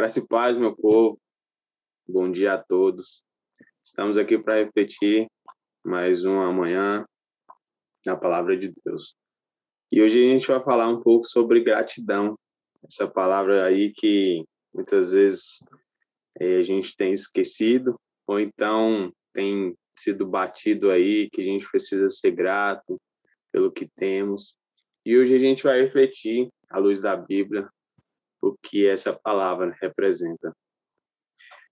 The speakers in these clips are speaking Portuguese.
Graça e paz, meu povo. Bom dia a todos. Estamos aqui para repetir mais uma manhã na palavra de Deus. E hoje a gente vai falar um pouco sobre gratidão. Essa palavra aí que muitas vezes é, a gente tem esquecido ou então tem sido batido aí que a gente precisa ser grato pelo que temos. E hoje a gente vai refletir à luz da Bíblia o que essa palavra representa.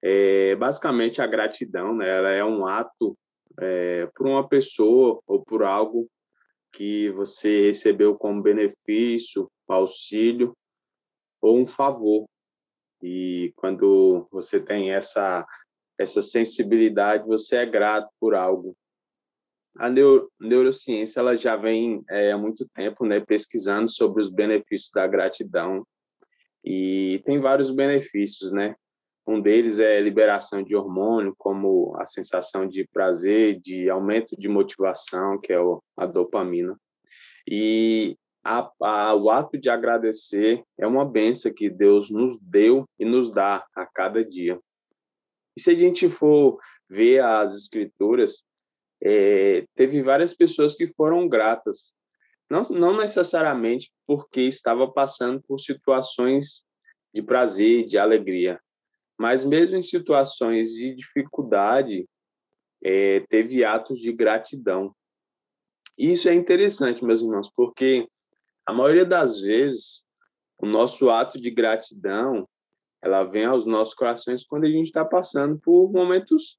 É, basicamente, a gratidão, né, ela é um ato é, por uma pessoa ou por algo que você recebeu como benefício, auxílio ou um favor. E quando você tem essa essa sensibilidade, você é grato por algo. A neuro, neurociência ela já vem é, há muito tempo né, pesquisando sobre os benefícios da gratidão e tem vários benefícios, né? Um deles é liberação de hormônio, como a sensação de prazer, de aumento de motivação, que é a dopamina. E a, a, o ato de agradecer é uma benção que Deus nos deu e nos dá a cada dia. E se a gente for ver as escrituras, é, teve várias pessoas que foram gratas não, não necessariamente porque estava passando por situações de prazer, de alegria, mas mesmo em situações de dificuldade, é, teve atos de gratidão. Isso é interessante, meus irmãos, porque a maioria das vezes o nosso ato de gratidão ela vem aos nossos corações quando a gente está passando por momentos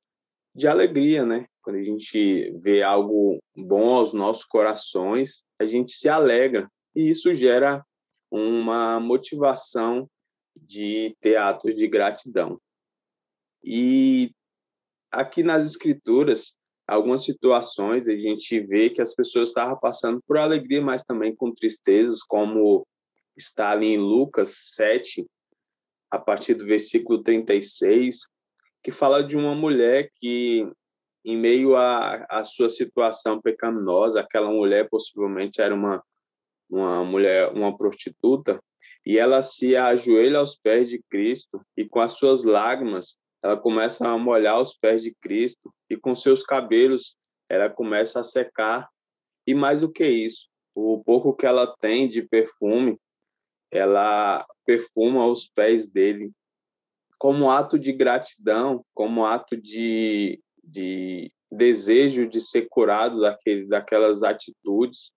de alegria, né? Quando a gente vê algo bom aos nossos corações, a gente se alegra e isso gera uma motivação de ter atos de gratidão. E aqui nas escrituras, algumas situações a gente vê que as pessoas estavam passando por alegria, mas também com tristezas, como está ali em Lucas 7, a partir do versículo 36, que fala de uma mulher que, em meio à, à sua situação pecaminosa, aquela mulher possivelmente era uma, uma mulher, uma prostituta, e ela se ajoelha aos pés de Cristo e com as suas lágrimas ela começa a molhar os pés de Cristo e com seus cabelos ela começa a secar. E mais do que isso, o pouco que ela tem de perfume, ela perfuma os pés dele. Como ato de gratidão, como ato de, de desejo de ser curado daquele, daquelas atitudes.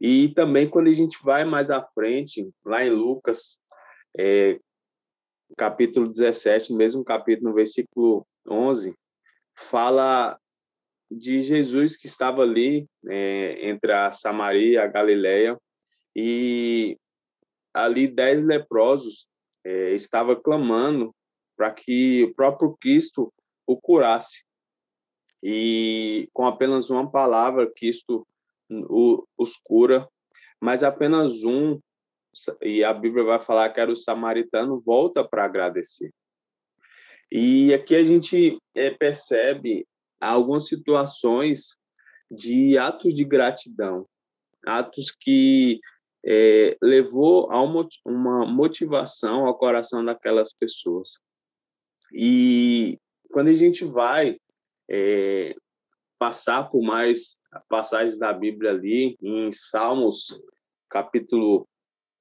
E também quando a gente vai mais à frente, lá em Lucas, é, capítulo 17, mesmo capítulo, no versículo 11, fala de Jesus que estava ali é, entre a Samaria e a Galileia, e ali dez leprosos é, estava clamando para que o próprio Cristo o curasse. E com apenas uma palavra, Cristo o, os cura, mas apenas um, e a Bíblia vai falar que era o samaritano, volta para agradecer. E aqui a gente é, percebe algumas situações de atos de gratidão, atos que é, levou a uma, uma motivação ao coração daquelas pessoas. E quando a gente vai é, passar por mais passagens da Bíblia ali, em Salmos, capítulo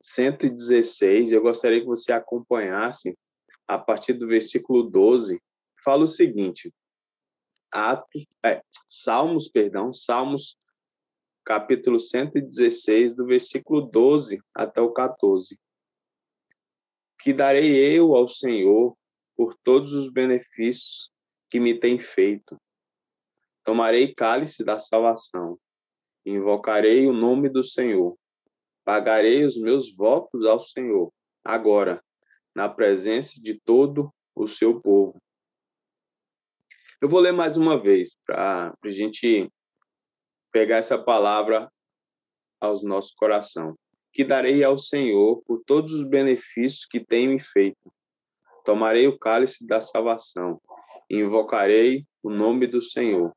116, eu gostaria que você acompanhasse a partir do versículo 12, fala o seguinte: é, Salmos, perdão, Salmos capítulo 116, do versículo 12 até o 14. Que darei eu ao Senhor por todos os benefícios que me tem feito. Tomarei cálice da salvação, invocarei o nome do Senhor, pagarei os meus votos ao Senhor, agora, na presença de todo o seu povo. Eu vou ler mais uma vez, para a gente pegar essa palavra aos nossos coração. Que darei ao Senhor por todos os benefícios que tem me feito. Tomarei o cálice da salvação, invocarei o nome do Senhor.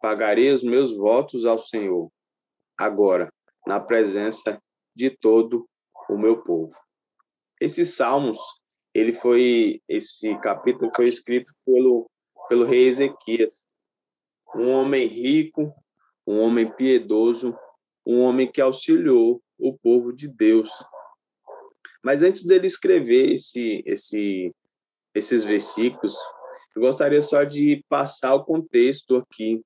Pagarei os meus votos ao Senhor, agora, na presença de todo o meu povo. Esses salmos, ele foi esse capítulo foi escrito pelo pelo rei Ezequias, um homem rico, um homem piedoso, um homem que auxiliou o povo de Deus. Mas antes dele escrever esse esse esses versículos, eu gostaria só de passar o contexto aqui.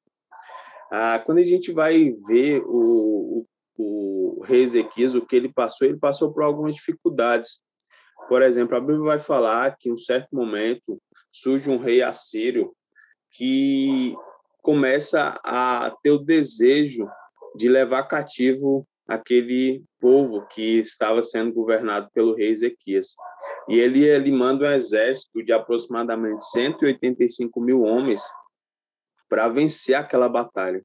Ah, quando a gente vai ver o, o, o rei Ezequias, o que ele passou, ele passou por algumas dificuldades. Por exemplo, a Bíblia vai falar que em um certo momento surge um rei assírio que começa a ter o desejo de levar cativo aquele povo que estava sendo governado pelo rei Ezequias. E ele, ele manda um exército de aproximadamente 185 mil homens para vencer aquela batalha.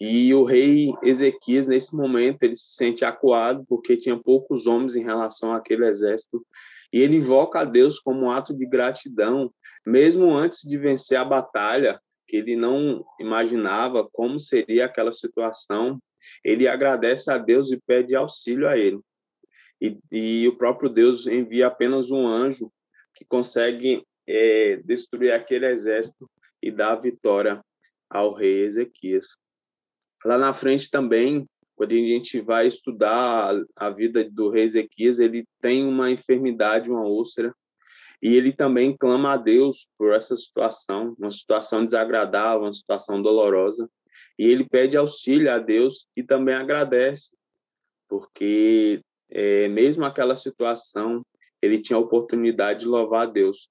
E o rei Ezequias, nesse momento, ele se sente acuado porque tinha poucos homens em relação àquele exército. E ele invoca a Deus como um ato de gratidão, mesmo antes de vencer a batalha, que ele não imaginava como seria aquela situação. Ele agradece a Deus e pede auxílio a ele. E, e o próprio Deus envia apenas um anjo que consegue é, destruir aquele exército e dar vitória ao rei Ezequias. Lá na frente também, quando a gente vai estudar a vida do rei Ezequias, ele tem uma enfermidade, uma úlcera, e ele também clama a Deus por essa situação, uma situação desagradável, uma situação dolorosa, e ele pede auxílio a Deus e também agradece, porque é, mesmo aquela situação, ele tinha a oportunidade de louvar a Deus.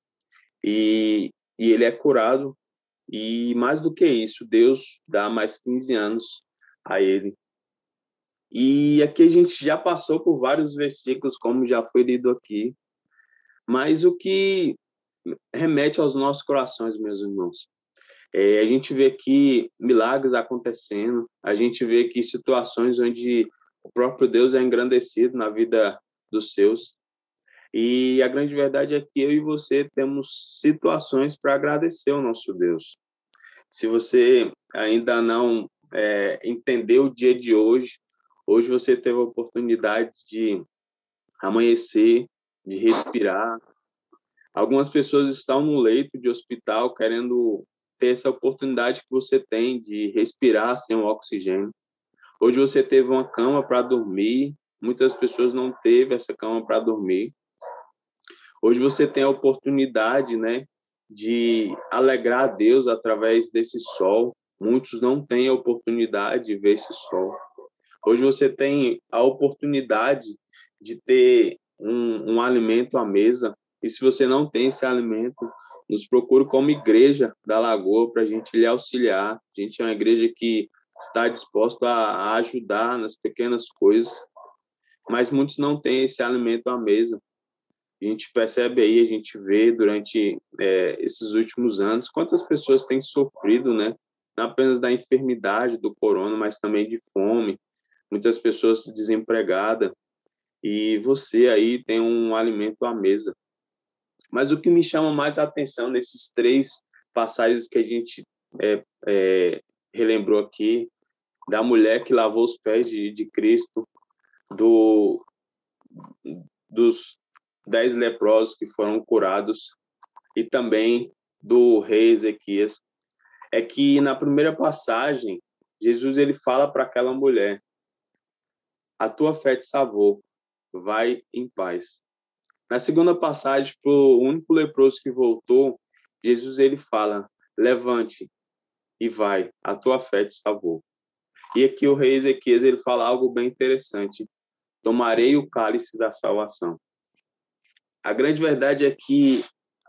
E, e ele é curado e mais do que isso, Deus dá mais 15 anos a ele. E aqui a gente já passou por vários versículos, como já foi lido aqui, mas o que remete aos nossos corações, meus irmãos. É, a gente vê aqui milagres acontecendo, a gente vê aqui situações onde o próprio Deus é engrandecido na vida dos seus. E a grande verdade é que eu e você temos situações para agradecer ao nosso Deus. Se você ainda não é, entendeu o dia de hoje, hoje você teve a oportunidade de amanhecer, de respirar. Algumas pessoas estão no leito de hospital querendo ter essa oportunidade que você tem de respirar sem o oxigênio. Hoje você teve uma cama para dormir, muitas pessoas não teve essa cama para dormir. Hoje você tem a oportunidade, né, de alegrar a Deus através desse sol. Muitos não têm a oportunidade de ver esse sol. Hoje você tem a oportunidade de ter um, um alimento à mesa. E se você não tem esse alimento, nos procure como igreja da Lagoa para a gente lhe auxiliar. A gente é uma igreja que está disposto a, ajudar nas pequenas coisas, mas muitos não têm esse alimento à mesa a gente percebe aí, a gente vê durante é, esses últimos anos quantas pessoas têm sofrido, né? Não apenas da enfermidade do corona, mas também de fome, muitas pessoas desempregadas, e você aí tem um alimento à mesa. Mas o que me chama mais a atenção nesses três passagens que a gente é, é, relembrou aqui, da mulher que lavou os pés de, de Cristo, do, dos dez leprosos que foram curados e também do rei Ezequias, é que na primeira passagem, Jesus ele fala para aquela mulher: A tua fé te salvou, vai em paz. Na segunda passagem, para o único leproso que voltou, Jesus ele fala: Levante e vai, a tua fé te salvou. E aqui o rei Ezequias ele fala algo bem interessante: Tomarei o cálice da salvação. A grande verdade é que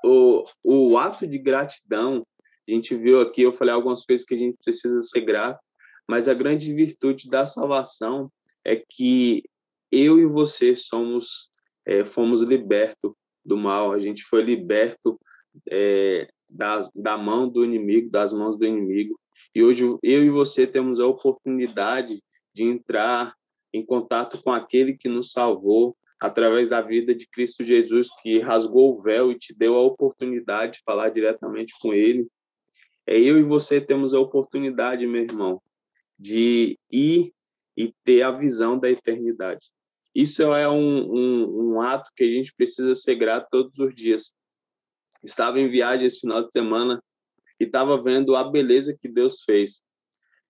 o, o ato de gratidão, a gente viu aqui, eu falei algumas coisas que a gente precisa ser grato, mas a grande virtude da salvação é que eu e você somos é, fomos libertos do mal, a gente foi liberto é, das, da mão do inimigo, das mãos do inimigo. E hoje eu e você temos a oportunidade de entrar em contato com aquele que nos salvou, através da vida de Cristo Jesus, que rasgou o véu e te deu a oportunidade de falar diretamente com Ele. É eu e você temos a oportunidade, meu irmão, de ir e ter a visão da eternidade. Isso é um, um, um ato que a gente precisa ser grato todos os dias. Estava em viagem esse final de semana e estava vendo a beleza que Deus fez.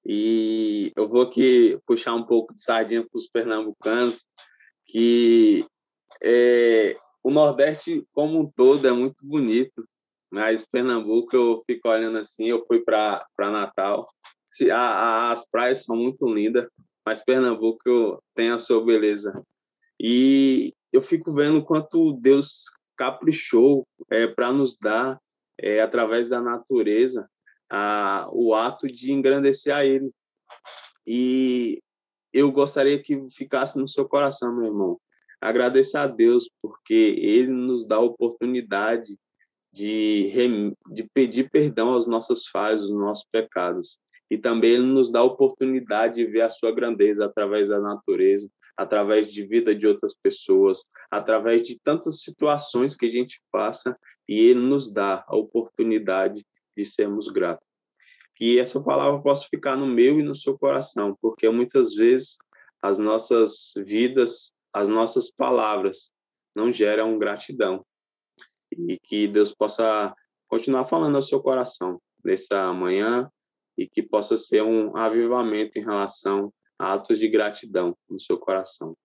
E eu vou aqui puxar um pouco de sardinha para os pernambucanos, que é, o Nordeste como um todo é muito bonito, mas Pernambuco eu fico olhando assim, eu fui para Natal, a, a, as praias são muito lindas, mas Pernambuco tem a sua beleza. E eu fico vendo quanto Deus caprichou é, para nos dar, é, através da natureza, a, o ato de engrandecer a Ele. E eu gostaria que ficasse no seu coração, meu irmão. Agradeça a Deus, porque Ele nos dá a oportunidade de, de pedir perdão aos nossos falhos, aos nossos pecados. E também Ele nos dá a oportunidade de ver a sua grandeza através da natureza, através de vida de outras pessoas, através de tantas situações que a gente passa, e Ele nos dá a oportunidade de sermos gratos. Que essa palavra possa ficar no meu e no seu coração, porque muitas vezes as nossas vidas as nossas palavras não geram gratidão. E que Deus possa continuar falando ao seu coração nessa manhã e que possa ser um avivamento em relação a atos de gratidão no seu coração.